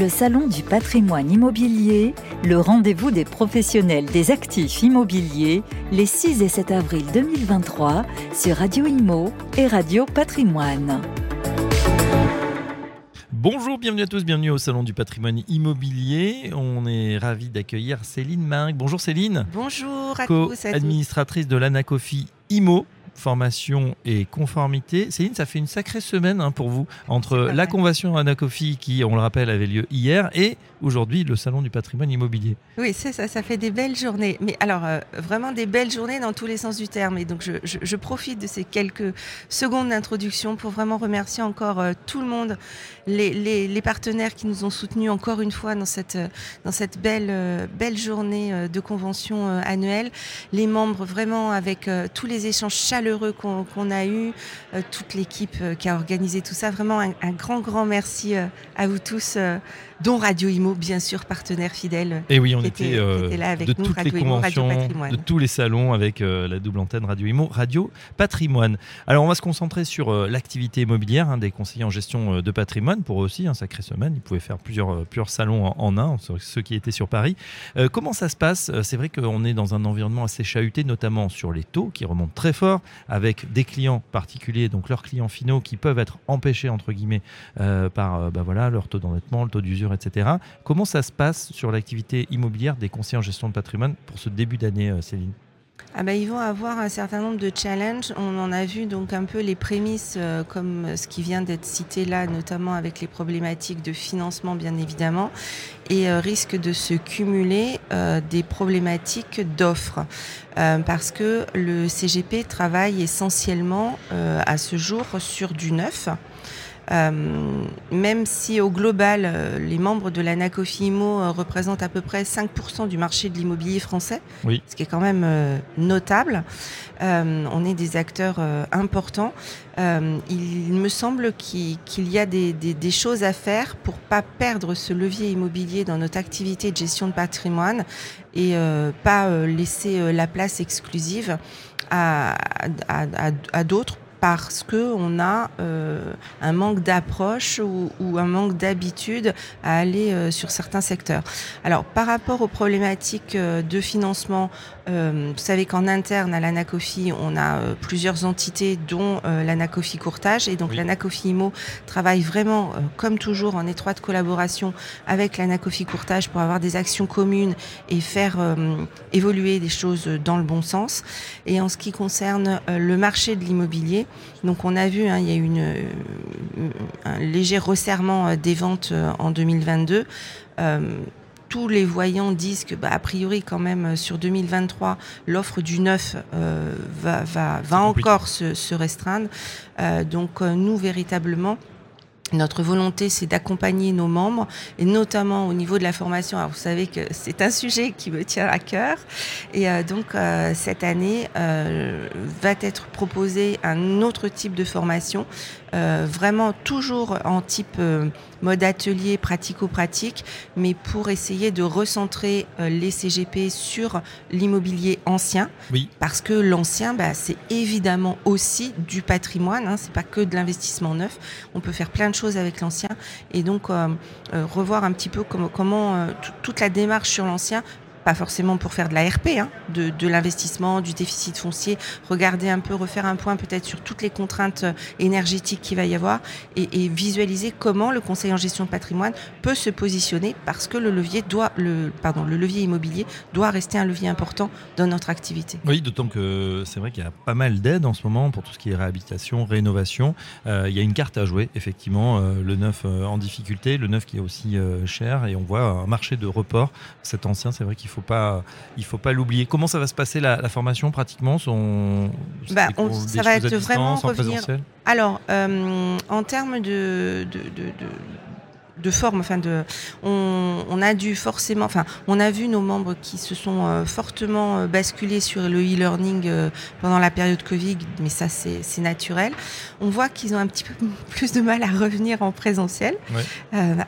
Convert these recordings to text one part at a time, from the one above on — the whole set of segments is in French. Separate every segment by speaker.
Speaker 1: Le Salon du patrimoine immobilier, le rendez-vous des professionnels des actifs immobiliers, les 6 et 7 avril 2023 sur Radio Imo et Radio Patrimoine.
Speaker 2: Bonjour, bienvenue à tous, bienvenue au Salon du patrimoine immobilier. On est ravi d'accueillir Céline Minck. Bonjour Céline.
Speaker 3: Bonjour à tous.
Speaker 2: Administratrice de l'Anacofi IMO formation et conformité. Céline, ça fait une sacrée semaine hein, pour vous entre la convention Anacofi qui, on le rappelle, avait lieu hier et aujourd'hui le salon du patrimoine immobilier.
Speaker 3: Oui, c'est ça, ça fait des belles journées. Mais alors, euh, vraiment des belles journées dans tous les sens du terme. Et donc, je, profite de ces quelques secondes d'introduction pour vraiment remercier encore euh, tout le monde, les, partenaires qui nous ont soutenus encore une fois dans cette, dans cette belle, euh, belle journée de convention annuelle, les membres vraiment avec tous les échanges chaleureux qu'on a eu, toute l'équipe qui a organisé tout ça. Vraiment un, un grand, grand merci à vous tous dont Radio Imo, bien sûr, partenaire fidèle.
Speaker 2: Et oui, on était, euh, là avec de toutes les conventions, de tous les salons avec euh, la double antenne Radio Imo, Radio Patrimoine. Alors, on va se concentrer sur euh, l'activité immobilière hein, des conseillers en gestion de patrimoine. Pour eux aussi, un sacré semaine, ils pouvaient faire plusieurs, plusieurs salons en, un, ceux qui étaient sur Paris. comment ça se passe? C'est vrai qu'on est dans un environnement assez chahuté, notamment sur les taux qui remontent très fort, avec des clients particuliers, donc leurs clients finaux, qui peuvent être empêchés entre guillemets par bah voilà leur taux d'endettement, le taux d'usure etc. Comment ça se passe sur l'activité immobilière des conseillers en gestion de patrimoine pour ce début d'année, euh, Céline?
Speaker 3: Ah bah, ils vont avoir un certain nombre de challenges. On en a vu donc un peu les prémices, euh, comme ce qui vient d'être cité là, notamment avec les problématiques de financement, bien évidemment, et euh, risque de se cumuler des problématiques d'offres. parce que le CGP travaille essentiellement à ce jour sur du neuf. Euh, même si au global, euh, les membres de l'ANACOFI IMO euh, représentent à peu près 5% du marché de l'immobilier français, ce qui est quand même notable. on est des acteurs importants. il me semble qu'il y a des, des, choses à faire pour pas perdre ce levier immobilier dans notre activité de gestion de patrimoine et pas laisser la place exclusive à, à, à, à d'autres parce qu'on a euh, un manque d'approche ou, un manque d'habitude à aller euh, sur certains secteurs. Alors, par rapport aux problématiques euh, de financement, vous savez qu'en interne à l'Anacofi, on a plusieurs entités, dont l'Anacofi Courtage. Et donc, l'Anacofi IMO travaille vraiment, comme toujours, en étroite collaboration avec l'Anacofi Courtage pour avoir des actions communes et faire évoluer des choses dans le bon sens. Et en ce qui concerne le marché de l'immobilier, donc on a vu, hein, il y a eu une, euh, un léger resserrement euh, des ventes euh, en 2022 tous les voyants disent que, bah, a priori, quand même, sur 2023, l'offre du neuf va, va, va encore se, se restreindre. donc, nous, véritablement, notre volonté, c'est d'accompagner nos membres, et notamment au niveau de la formation. Alors, vous savez que c'est un sujet qui me tient à cœur. Et euh, donc, euh, cette année, euh, va être proposé un autre type de formation, vraiment toujours en type mode atelier pratico-pratique, mais pour essayer de recentrer les CGP sur l'immobilier ancien.
Speaker 2: Oui.
Speaker 3: Parce que l'ancien, bah, c'est évidemment aussi du patrimoine, hein, c'est pas que de l'investissement neuf. On peut faire plein de avec l'ancien. Et donc euh, euh, revoir un petit peu comment, comment euh, toute la démarche sur l'ancien pas forcément pour faire de la RP, hein, de, de l'investissement, du déficit foncier, regarder un peu, refaire un point peut-être sur toutes les contraintes euh, énergétiques qu'il va y avoir et, visualiser comment le conseil en gestion de patrimoine peut se positionner parce que le levier doit, le, pardon, le levier immobilier doit rester un levier important dans notre activité.
Speaker 2: Oui, d'autant que c'est vrai qu'il y a pas mal d'aides en ce moment pour tout ce qui est réhabilitation, rénovation. Euh, il y a une carte à jouer, effectivement, euh, le neuf en difficulté, le neuf qui est aussi cher et on voit un marché de report. Cet ancien, c'est vrai qu'il faut pas, il faut pas l'oublier. Comment ça va se passer la, formation pratiquement Son,
Speaker 3: bah, Ça va être vraiment revenir. Alors, euh, en termes de, de, de de forme. Enfin, de, on, a dû forcément, enfin, on a vu nos membres qui se sont euh, fortement euh, basculés sur le e-learning euh, pendant la période Covid, mais ça, c'est naturel. On voit qu'ils ont un petit peu plus de mal à revenir en présentiel.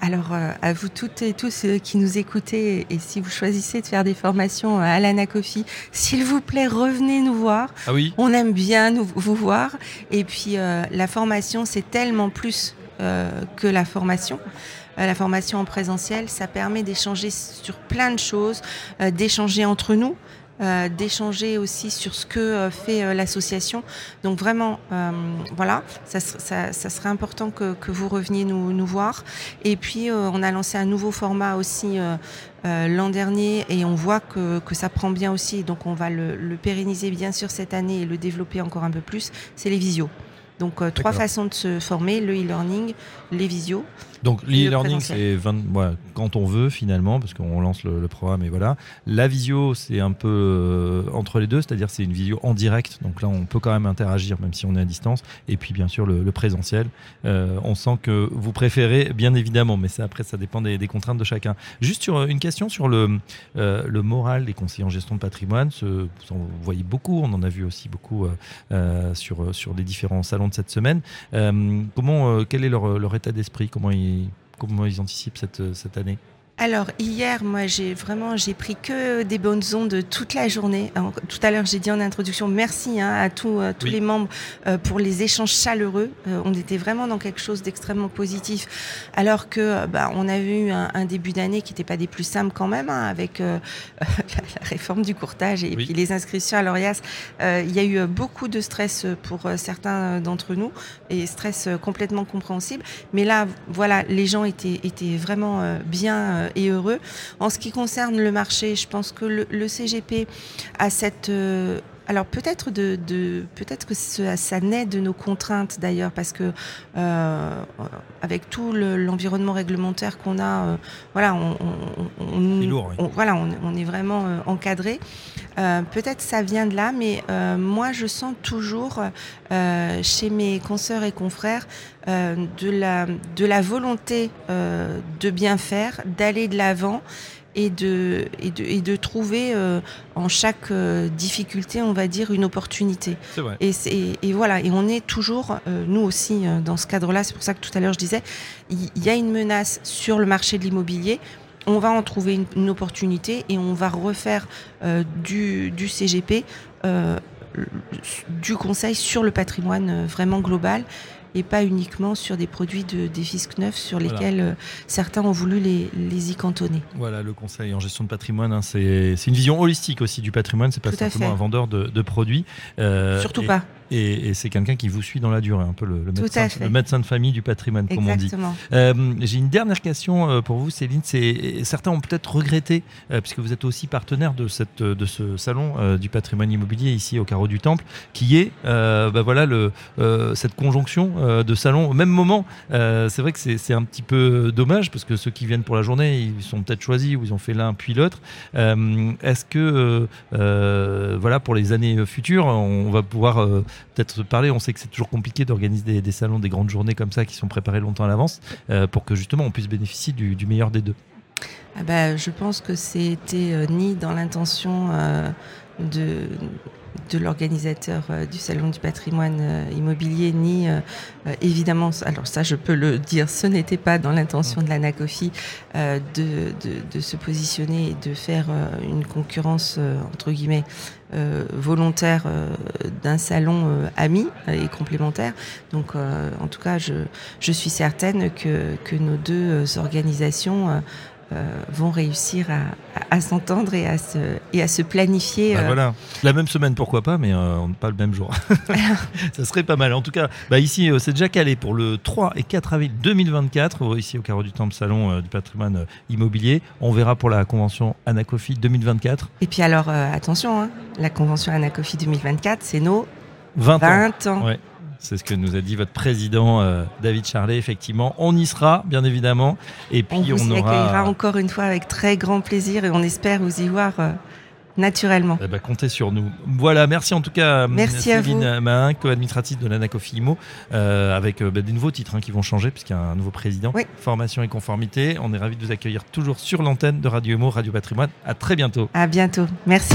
Speaker 3: alors, à vous toutes et tous qui nous écoutez, et si vous choisissez de faire des formations à l'Anacofi, s'il vous plaît, revenez nous voir.
Speaker 2: Ah oui.
Speaker 3: On aime bien nous, vous voir. Et puis, la formation, c'est tellement plus que la formation. La formation en présentiel, ça permet d'échanger sur plein de choses, d'échanger entre nous. Euh, d'échanger aussi sur ce que euh, fait euh, l'association. Donc vraiment, voilà, ça, serait important que, vous reveniez nous, nous, voir. Et puis, on a lancé un nouveau format aussi l'an dernier et on voit que, que, ça prend bien aussi. Donc, on va le, le pérenniser bien sûr cette année et le développer encore un peu plus. C'est les visios. Donc, trois façons de se former, le e-learning, les visios.
Speaker 2: Donc l'e-learning, c'est quand on veut finalement, parce qu'on lance le, programme et voilà. La visio, c'est un peu euh, entre les deux, c'est-à-dire c'est une visio en direct, donc là on peut quand même interagir même si on est à distance. Et puis bien sûr le, présentiel. Euh, on sent que vous préférez bien évidemment, mais ça, après ça dépend des, contraintes de chacun. Juste sur une question sur le, euh, le moral des conseillers en gestion de patrimoine, ce, vous en voyez beaucoup, on en a vu aussi beaucoup sur, sur les différents salons de cette semaine. comment, quel est leur, leur état d'esprit? Comment ils comment ils anticipent cette, cette année?
Speaker 3: Alors hier, moi, j'ai vraiment j'ai pris que des bonnes ondes toute la journée. tout à l'heure, j'ai dit en introduction merci hein, à tous, euh, tous les membres euh, pour les échanges chaleureux. Euh, on était vraiment dans quelque chose d'extrêmement positif, alors que bah, on a eu un, début d'année qui n'était pas des plus simples quand même, hein, avec la, réforme du courtage et puis les inscriptions à l'ORIAS. Il y a eu beaucoup de stress pour certains d'entre nous et stress complètement compréhensible. Mais là, voilà, les gens étaient étaient vraiment bien et heureux. En ce qui concerne le marché, je pense que le, CGP a cette euh, alors peut-être de, peut-être que ça, naît de nos contraintes d'ailleurs parce que euh, avec tout l'environnement réglementaire qu'on a, euh, voilà, on, voilà, on, est vraiment encadré. peut-être ça vient de là, mais moi je sens toujours chez mes consoeurs et confrères de la de la volonté de bien faire, d'aller de l'avant et de, et de, et de trouver euh, en chaque euh, difficulté, on va dire, une opportunité.
Speaker 2: Vrai.
Speaker 3: Et, et, voilà, et on est toujours, euh, nous aussi, dans ce cadre-là, c'est pour ça que tout à l'heure je disais, il y, a une menace sur le marché de l'immobilier. On va en trouver une, opportunité et on va refaire du, du, CGP, du conseil sur le patrimoine vraiment global et pas uniquement sur des produits de, des fiscs neufs sur lesquels euh, certains ont voulu les, les, y cantonner.
Speaker 2: Voilà, le conseil en gestion de patrimoine, hein, c'est une vision holistique aussi du patrimoine, c'est pas simplement un vendeur de, de produits.
Speaker 3: Euh, Surtout pas.
Speaker 2: Et, c'est quelqu'un qui vous suit dans la durée, un peu le, médecin, le médecin, de famille du patrimoine, comme on dit.
Speaker 3: Euh,
Speaker 2: j'ai une dernière question euh, pour vous, Céline. Certains ont peut-être regretté, euh, puisque vous êtes aussi partenaire de, cette, de ce salon du patrimoine immobilier ici au Carreau du Temple, qui est bah voilà, le, cette conjonction de salons au même moment. c'est vrai que c'est un petit peu dommage, parce que ceux qui viennent pour la journée, ils sont peut-être choisis ou ils ont fait l'un puis l'autre. Est-ce que, voilà, pour les années futures, on va pouvoir peut-être parler. On sait que c'est toujours compliqué d'organiser des, salons, des grandes journées comme ça qui sont préparées longtemps à l'avance euh, pour que justement on puisse bénéficier du, meilleur des deux.
Speaker 3: Ah bah, je pense que c'était euh, ni dans l'intention euh, de, de l'organisateur euh, du Salon du patrimoine euh, immobilier, ni euh, évidemment, alors ça je peux le dire, ce n'était pas dans l'intention de l'ANACOFI de, de, se positionner et de faire une concurrence, entre guillemets, volontaire d'un salon ami et complémentaire. Donc en tout cas, je, je suis certaine que, que nos deux organisations vont réussir à, s'entendre et, à se, et à se planifier.
Speaker 2: Bah euh. voilà, la même semaine pourquoi pas, mais euh, pas le même jour. ça serait pas mal. En tout cas, bah ici c'est déjà calé pour le 3 et 4 avril 2024, ici au Carreau du Temple Salon du patrimoine immobilier. On verra pour la convention Anacofi 2024.
Speaker 3: Et puis alors, attention, hein, la convention Anacofi 2024, c'est nos 20, ans.
Speaker 2: C'est ce que nous a dit votre président euh, David Charlet. Effectivement, on y sera, bien évidemment.
Speaker 3: Et puis on, vous accueillera encore une fois avec très grand plaisir et on espère vous y voir. Euh, naturellement.
Speaker 2: Eh ben, comptez sur nous. Voilà, merci en tout cas
Speaker 3: merci
Speaker 2: Céline Mahin, co-administrative de l'ANACOFI IMO, euh, avec bah, des nouveaux titres hein, qui vont changer puisqu'il y a un nouveau président. Formation et conformité. On est ravis de vous accueillir toujours sur l'antenne de Radio IMO, Radio Patrimoine. À très bientôt.
Speaker 3: À bientôt. Merci.